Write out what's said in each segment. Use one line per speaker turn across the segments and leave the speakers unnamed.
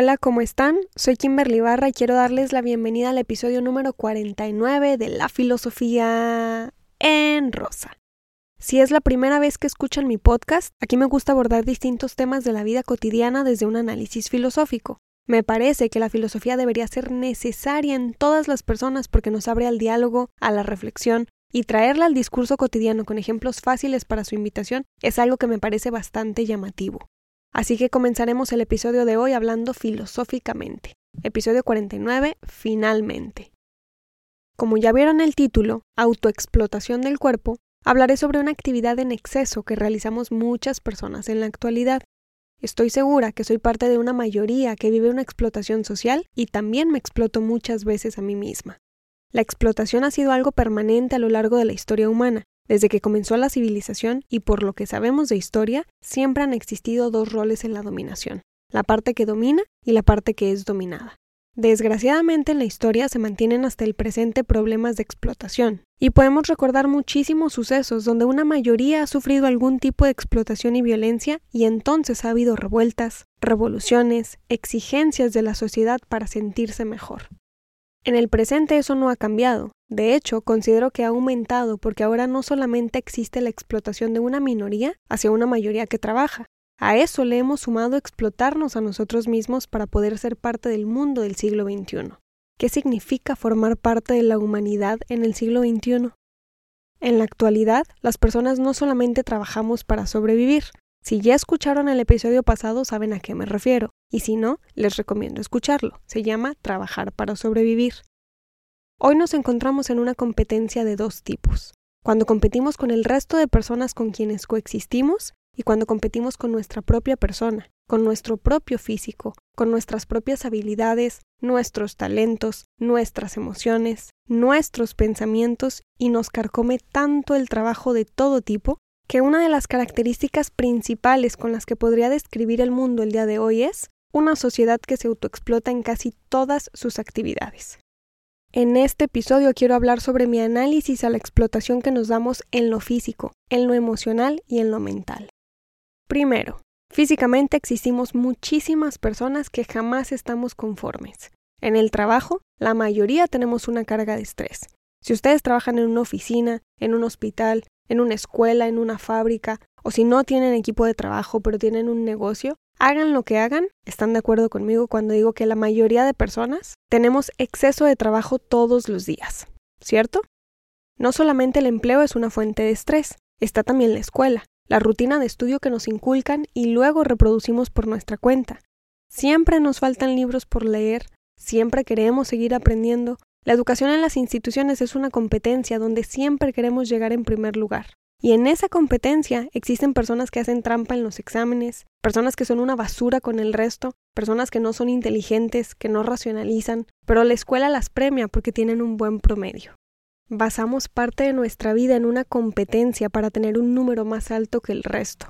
Hola, ¿cómo están? Soy Kimberly Barra y quiero darles la bienvenida al episodio número 49 de La Filosofía en Rosa. Si es la primera vez que escuchan mi podcast, aquí me gusta abordar distintos temas de la vida cotidiana desde un análisis filosófico. Me parece que la filosofía debería ser necesaria en todas las personas porque nos abre al diálogo, a la reflexión, y traerla al discurso cotidiano con ejemplos fáciles para su invitación es algo que me parece bastante llamativo. Así que comenzaremos el episodio de hoy hablando filosóficamente. Episodio 49, finalmente. Como ya vieron el título, Autoexplotación del cuerpo, hablaré sobre una actividad en exceso que realizamos muchas personas en la actualidad. Estoy segura que soy parte de una mayoría que vive una explotación social y también me exploto muchas veces a mí misma. La explotación ha sido algo permanente a lo largo de la historia humana, desde que comenzó la civilización y por lo que sabemos de historia, siempre han existido dos roles en la dominación, la parte que domina y la parte que es dominada. Desgraciadamente en la historia se mantienen hasta el presente problemas de explotación, y podemos recordar muchísimos sucesos donde una mayoría ha sufrido algún tipo de explotación y violencia y entonces ha habido revueltas, revoluciones, exigencias de la sociedad para sentirse mejor. En el presente eso no ha cambiado. De hecho, considero que ha aumentado porque ahora no solamente existe la explotación de una minoría hacia una mayoría que trabaja. A eso le hemos sumado explotarnos a nosotros mismos para poder ser parte del mundo del siglo XXI. ¿Qué significa formar parte de la humanidad en el siglo XXI? En la actualidad, las personas no solamente trabajamos para sobrevivir, si ya escucharon el episodio pasado saben a qué me refiero, y si no, les recomiendo escucharlo. Se llama Trabajar para sobrevivir. Hoy nos encontramos en una competencia de dos tipos. Cuando competimos con el resto de personas con quienes coexistimos y cuando competimos con nuestra propia persona, con nuestro propio físico, con nuestras propias habilidades, nuestros talentos, nuestras emociones, nuestros pensamientos y nos carcome tanto el trabajo de todo tipo que una de las características principales con las que podría describir el mundo el día de hoy es una sociedad que se autoexplota en casi todas sus actividades. En este episodio quiero hablar sobre mi análisis a la explotación que nos damos en lo físico, en lo emocional y en lo mental. Primero, físicamente existimos muchísimas personas que jamás estamos conformes. En el trabajo, la mayoría tenemos una carga de estrés. Si ustedes trabajan en una oficina, en un hospital, en una escuela, en una fábrica, o si no tienen equipo de trabajo pero tienen un negocio, hagan lo que hagan, están de acuerdo conmigo cuando digo que la mayoría de personas tenemos exceso de trabajo todos los días, ¿cierto? No solamente el empleo es una fuente de estrés, está también la escuela, la rutina de estudio que nos inculcan y luego reproducimos por nuestra cuenta. Siempre nos faltan libros por leer, siempre queremos seguir aprendiendo, la educación en las instituciones es una competencia donde siempre queremos llegar en primer lugar. Y en esa competencia existen personas que hacen trampa en los exámenes, personas que son una basura con el resto, personas que no son inteligentes, que no racionalizan, pero la escuela las premia porque tienen un buen promedio. Basamos parte de nuestra vida en una competencia para tener un número más alto que el resto,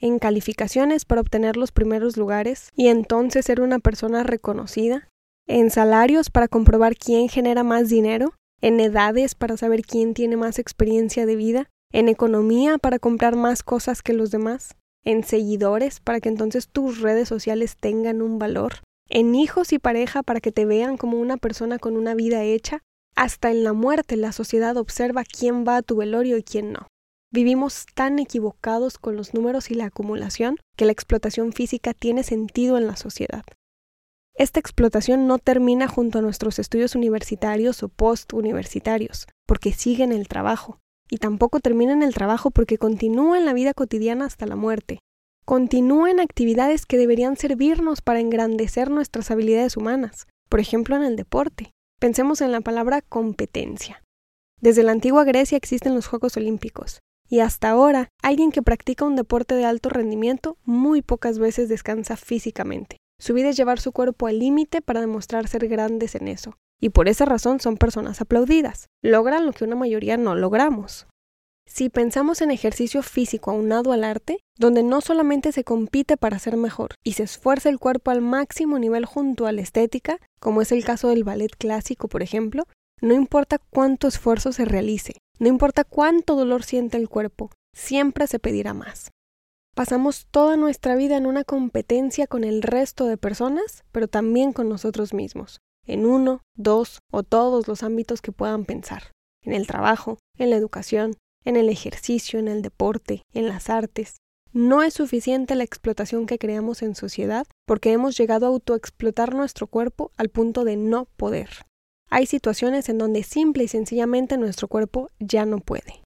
en calificaciones para obtener los primeros lugares y entonces ser una persona reconocida, en salarios para comprobar quién genera más dinero, en edades para saber quién tiene más experiencia de vida, en economía para comprar más cosas que los demás, en seguidores para que entonces tus redes sociales tengan un valor, en hijos y pareja para que te vean como una persona con una vida hecha, hasta en la muerte la sociedad observa quién va a tu velorio y quién no. Vivimos tan equivocados con los números y la acumulación que la explotación física tiene sentido en la sociedad. Esta explotación no termina junto a nuestros estudios universitarios o postuniversitarios, porque sigue en el trabajo, y tampoco termina en el trabajo porque continúa en la vida cotidiana hasta la muerte. Continúa en actividades que deberían servirnos para engrandecer nuestras habilidades humanas, por ejemplo en el deporte. Pensemos en la palabra competencia. Desde la antigua Grecia existen los Juegos Olímpicos, y hasta ahora alguien que practica un deporte de alto rendimiento muy pocas veces descansa físicamente. Su vida es llevar su cuerpo al límite para demostrar ser grandes en eso. Y por esa razón son personas aplaudidas. Logran lo que una mayoría no logramos. Si pensamos en ejercicio físico aunado al arte, donde no solamente se compite para ser mejor y se esfuerza el cuerpo al máximo nivel junto a la estética, como es el caso del ballet clásico, por ejemplo, no importa cuánto esfuerzo se realice, no importa cuánto dolor siente el cuerpo, siempre se pedirá más. Pasamos toda nuestra vida en una competencia con el resto de personas, pero también con nosotros mismos, en uno, dos o todos los ámbitos que puedan pensar, en el trabajo, en la educación, en el ejercicio, en el deporte, en las artes. No es suficiente la explotación que creamos en sociedad porque hemos llegado a autoexplotar nuestro cuerpo al punto de no poder. Hay situaciones en donde simple y sencillamente nuestro cuerpo ya no puede.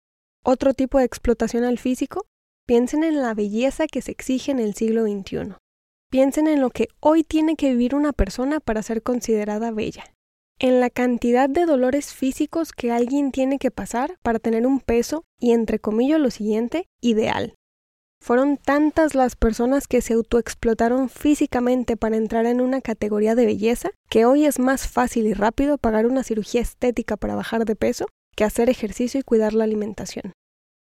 Otro tipo de explotación al físico Piensen en la belleza que se exige en el siglo XXI. Piensen en lo que hoy tiene que vivir una persona para ser considerada bella. En la cantidad de dolores físicos que alguien tiene que pasar para tener un peso y, entre comillas, lo siguiente, ideal. Fueron tantas las personas que se autoexplotaron físicamente para entrar en una categoría de belleza que hoy es más fácil y rápido pagar una cirugía estética para bajar de peso que hacer ejercicio y cuidar la alimentación.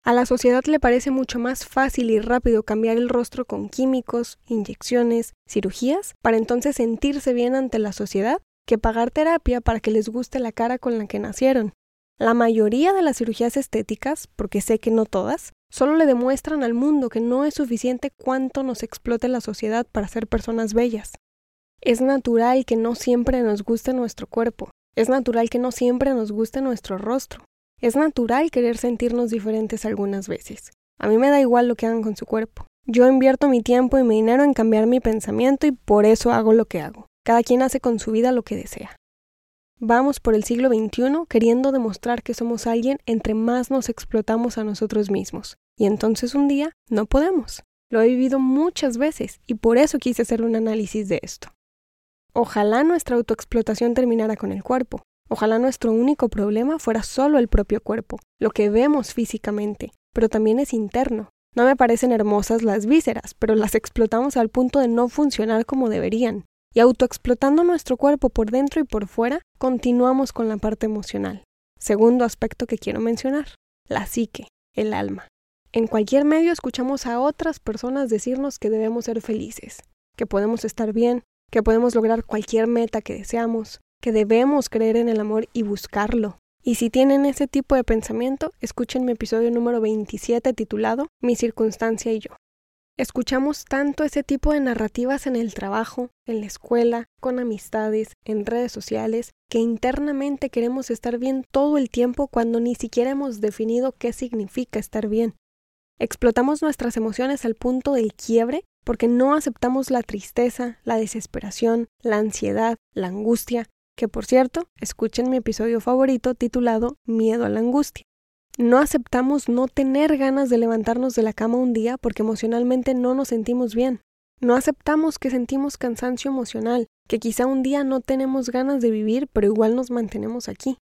A la sociedad le parece mucho más fácil y rápido cambiar el rostro con químicos, inyecciones, cirugías, para entonces sentirse bien ante la sociedad, que pagar terapia para que les guste la cara con la que nacieron. La mayoría de las cirugías estéticas, porque sé que no todas, solo le demuestran al mundo que no es suficiente cuánto nos explote la sociedad para ser personas bellas. Es natural que no siempre nos guste nuestro cuerpo, es natural que no siempre nos guste nuestro rostro, es natural querer sentirnos diferentes algunas veces. A mí me da igual lo que hagan con su cuerpo. Yo invierto mi tiempo y mi dinero en cambiar mi pensamiento y por eso hago lo que hago. Cada quien hace con su vida lo que desea. Vamos por el siglo XXI queriendo demostrar que somos alguien entre más nos explotamos a nosotros mismos. Y entonces un día no podemos. Lo he vivido muchas veces y por eso quise hacer un análisis de esto. Ojalá nuestra autoexplotación terminara con el cuerpo, Ojalá nuestro único problema fuera solo el propio cuerpo, lo que vemos físicamente, pero también es interno. No me parecen hermosas las vísceras, pero las explotamos al punto de no funcionar como deberían. Y autoexplotando nuestro cuerpo por dentro y por fuera, continuamos con la parte emocional. Segundo aspecto que quiero mencionar, la psique, el alma. En cualquier medio escuchamos a otras personas decirnos que debemos ser felices, que podemos estar bien, que podemos lograr cualquier meta que deseamos, que debemos creer en el amor y buscarlo. Y si tienen ese tipo de pensamiento, escuchen mi episodio número 27 titulado Mi circunstancia y yo. Escuchamos tanto ese tipo de narrativas en el trabajo, en la escuela, con amistades, en redes sociales, que internamente queremos estar bien todo el tiempo cuando ni siquiera hemos definido qué significa estar bien. Explotamos nuestras emociones al punto del quiebre porque no aceptamos la tristeza, la desesperación, la ansiedad, la angustia, que por cierto, escuchen mi episodio favorito titulado Miedo a la angustia. No aceptamos no tener ganas de levantarnos de la cama un día porque emocionalmente no nos sentimos bien. No aceptamos que sentimos cansancio emocional, que quizá un día no tenemos ganas de vivir, pero igual nos mantenemos aquí.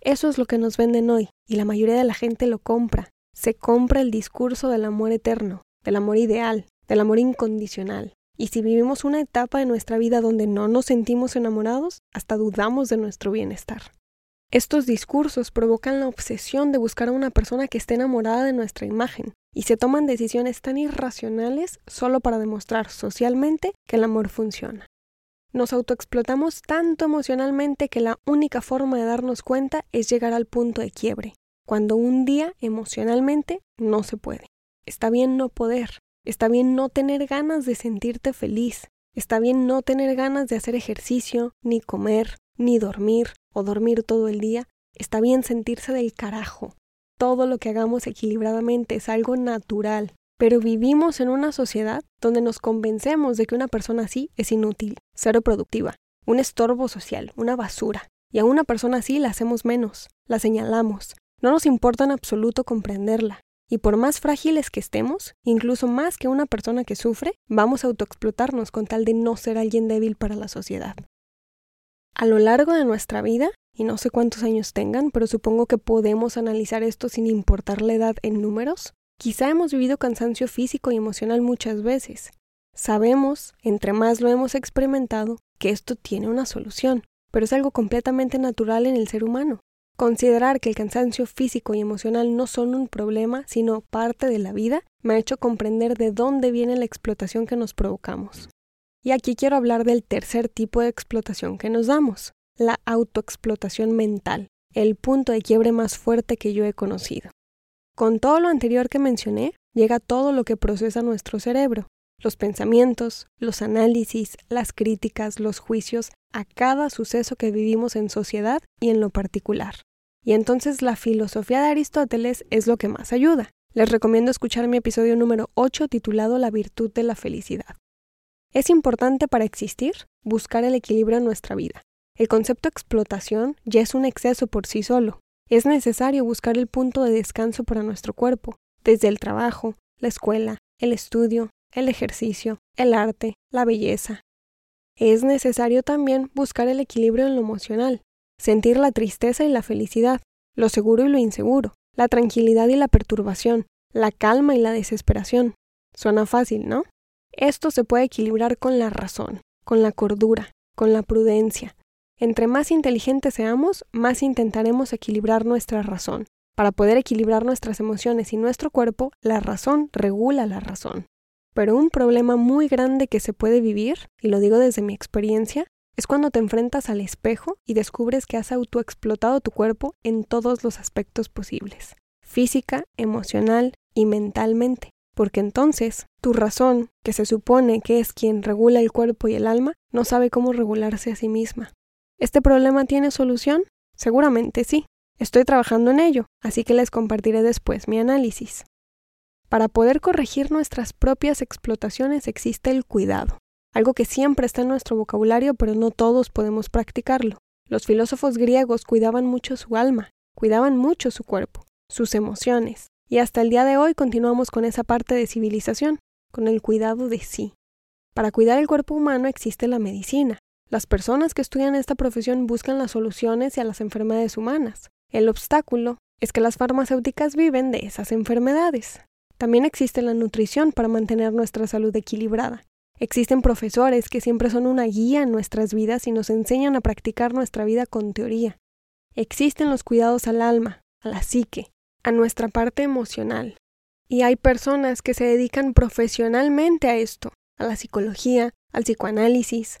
Eso es lo que nos venden hoy, y la mayoría de la gente lo compra. Se compra el discurso del amor eterno, del amor ideal, del amor incondicional. Y si vivimos una etapa de nuestra vida donde no nos sentimos enamorados, hasta dudamos de nuestro bienestar. Estos discursos provocan la obsesión de buscar a una persona que esté enamorada de nuestra imagen, y se toman decisiones tan irracionales solo para demostrar socialmente que el amor funciona. Nos autoexplotamos tanto emocionalmente que la única forma de darnos cuenta es llegar al punto de quiebre, cuando un día emocionalmente no se puede. Está bien no poder, Está bien no tener ganas de sentirte feliz. Está bien no tener ganas de hacer ejercicio, ni comer, ni dormir, o dormir todo el día. Está bien sentirse del carajo. Todo lo que hagamos equilibradamente es algo natural. Pero vivimos en una sociedad donde nos convencemos de que una persona así es inútil, cero productiva, un estorbo social, una basura. Y a una persona así la hacemos menos, la señalamos. No nos importa en absoluto comprenderla. Y por más frágiles que estemos, incluso más que una persona que sufre, vamos a autoexplotarnos con tal de no ser alguien débil para la sociedad. A lo largo de nuestra vida, y no sé cuántos años tengan, pero supongo que podemos analizar esto sin importar la edad en números, quizá hemos vivido cansancio físico y emocional muchas veces. Sabemos, entre más lo hemos experimentado, que esto tiene una solución, pero es algo completamente natural en el ser humano. Considerar que el cansancio físico y emocional no son un problema, sino parte de la vida, me ha hecho comprender de dónde viene la explotación que nos provocamos. Y aquí quiero hablar del tercer tipo de explotación que nos damos, la autoexplotación mental, el punto de quiebre más fuerte que yo he conocido. Con todo lo anterior que mencioné, llega todo lo que procesa nuestro cerebro, los pensamientos, los análisis, las críticas, los juicios a cada suceso que vivimos en sociedad y en lo particular. Y entonces la filosofía de Aristóteles es lo que más ayuda. Les recomiendo escuchar mi episodio número 8 titulado La virtud de la felicidad. Es importante para existir buscar el equilibrio en nuestra vida. El concepto explotación ya es un exceso por sí solo. Es necesario buscar el punto de descanso para nuestro cuerpo, desde el trabajo, la escuela, el estudio, el ejercicio, el arte, la belleza. Es necesario también buscar el equilibrio en lo emocional, sentir la tristeza y la felicidad, lo seguro y lo inseguro, la tranquilidad y la perturbación, la calma y la desesperación. Suena fácil, ¿no? Esto se puede equilibrar con la razón, con la cordura, con la prudencia. Entre más inteligentes seamos, más intentaremos equilibrar nuestra razón. Para poder equilibrar nuestras emociones y nuestro cuerpo, la razón regula la razón. Pero un problema muy grande que se puede vivir, y lo digo desde mi experiencia, es cuando te enfrentas al espejo y descubres que has autoexplotado tu cuerpo en todos los aspectos posibles, física, emocional y mentalmente, porque entonces tu razón, que se supone que es quien regula el cuerpo y el alma, no sabe cómo regularse a sí misma. ¿Este problema tiene solución? Seguramente sí. Estoy trabajando en ello, así que les compartiré después mi análisis. Para poder corregir nuestras propias explotaciones existe el cuidado algo que siempre está en nuestro vocabulario, pero no todos podemos practicarlo. Los filósofos griegos cuidaban mucho su alma, cuidaban mucho su cuerpo, sus emociones, y hasta el día de hoy continuamos con esa parte de civilización, con el cuidado de sí. Para cuidar el cuerpo humano existe la medicina. Las personas que estudian esta profesión buscan las soluciones a las enfermedades humanas. El obstáculo es que las farmacéuticas viven de esas enfermedades. También existe la nutrición para mantener nuestra salud equilibrada. Existen profesores que siempre son una guía en nuestras vidas y nos enseñan a practicar nuestra vida con teoría. Existen los cuidados al alma, a la psique, a nuestra parte emocional. Y hay personas que se dedican profesionalmente a esto, a la psicología, al psicoanálisis.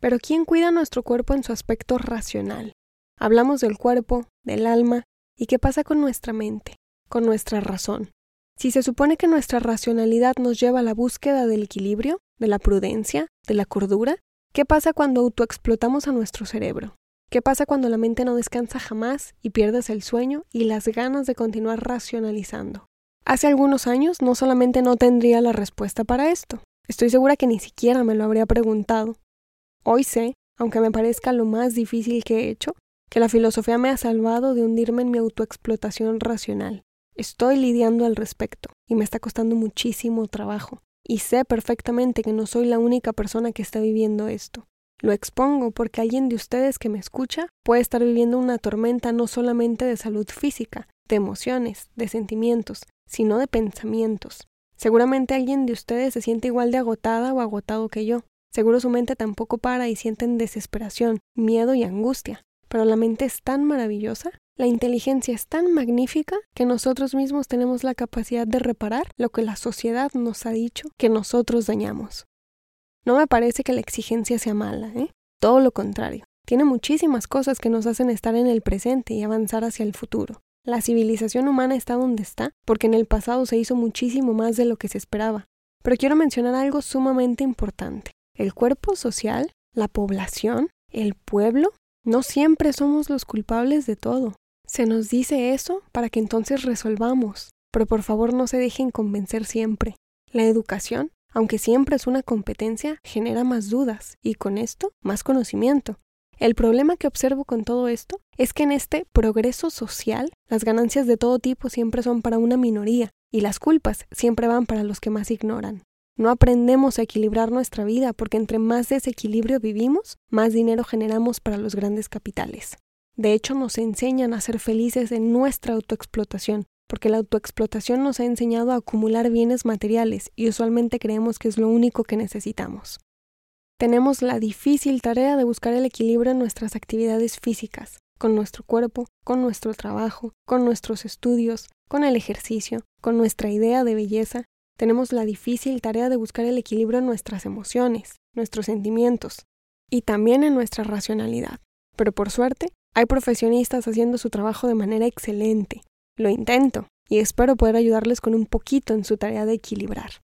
Pero ¿quién cuida nuestro cuerpo en su aspecto racional? Hablamos del cuerpo, del alma, y qué pasa con nuestra mente, con nuestra razón. Si se supone que nuestra racionalidad nos lleva a la búsqueda del equilibrio, de la prudencia, de la cordura, ¿qué pasa cuando autoexplotamos a nuestro cerebro? ¿Qué pasa cuando la mente no descansa jamás y pierdes el sueño y las ganas de continuar racionalizando? Hace algunos años no solamente no tendría la respuesta para esto, estoy segura que ni siquiera me lo habría preguntado. Hoy sé, aunque me parezca lo más difícil que he hecho, que la filosofía me ha salvado de hundirme en mi autoexplotación racional. Estoy lidiando al respecto y me está costando muchísimo trabajo. Y sé perfectamente que no soy la única persona que está viviendo esto. Lo expongo porque alguien de ustedes que me escucha puede estar viviendo una tormenta no solamente de salud física, de emociones, de sentimientos, sino de pensamientos. Seguramente alguien de ustedes se siente igual de agotada o agotado que yo. Seguro su mente tampoco para y sienten desesperación, miedo y angustia. Pero la mente es tan maravillosa la inteligencia es tan magnífica que nosotros mismos tenemos la capacidad de reparar lo que la sociedad nos ha dicho que nosotros dañamos. No me parece que la exigencia sea mala, ¿eh? Todo lo contrario. Tiene muchísimas cosas que nos hacen estar en el presente y avanzar hacia el futuro. La civilización humana está donde está porque en el pasado se hizo muchísimo más de lo que se esperaba. Pero quiero mencionar algo sumamente importante. El cuerpo social, la población, el pueblo, no siempre somos los culpables de todo. Se nos dice eso para que entonces resolvamos, pero por favor no se dejen convencer siempre. La educación, aunque siempre es una competencia, genera más dudas y con esto más conocimiento. El problema que observo con todo esto es que en este progreso social las ganancias de todo tipo siempre son para una minoría y las culpas siempre van para los que más ignoran. No aprendemos a equilibrar nuestra vida porque entre más desequilibrio vivimos, más dinero generamos para los grandes capitales. De hecho, nos enseñan a ser felices en nuestra autoexplotación, porque la autoexplotación nos ha enseñado a acumular bienes materiales y usualmente creemos que es lo único que necesitamos. Tenemos la difícil tarea de buscar el equilibrio en nuestras actividades físicas, con nuestro cuerpo, con nuestro trabajo, con nuestros estudios, con el ejercicio, con nuestra idea de belleza. Tenemos la difícil tarea de buscar el equilibrio en nuestras emociones, nuestros sentimientos y también en nuestra racionalidad. Pero por suerte, hay profesionistas haciendo su trabajo de manera excelente. Lo intento y espero poder ayudarles con un poquito en su tarea de equilibrar.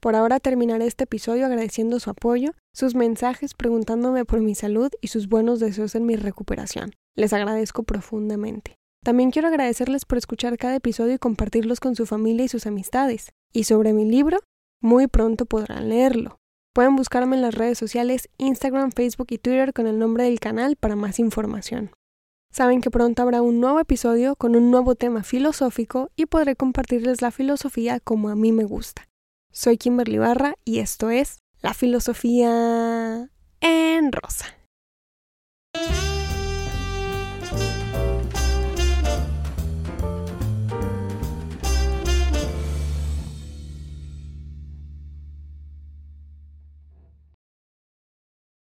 Por ahora terminaré este episodio agradeciendo su apoyo, sus mensajes preguntándome por mi salud y sus buenos deseos en mi recuperación. Les agradezco profundamente. También quiero agradecerles por escuchar cada episodio y compartirlos con su familia y sus amistades. Y sobre mi libro, muy pronto podrán leerlo. Pueden buscarme en las redes sociales Instagram, Facebook y Twitter con el nombre del canal para más información. Saben que pronto habrá un nuevo episodio con un nuevo tema filosófico y podré compartirles la filosofía como a mí me gusta. Soy Kimberly Barra y esto es La Filosofía en Rosa.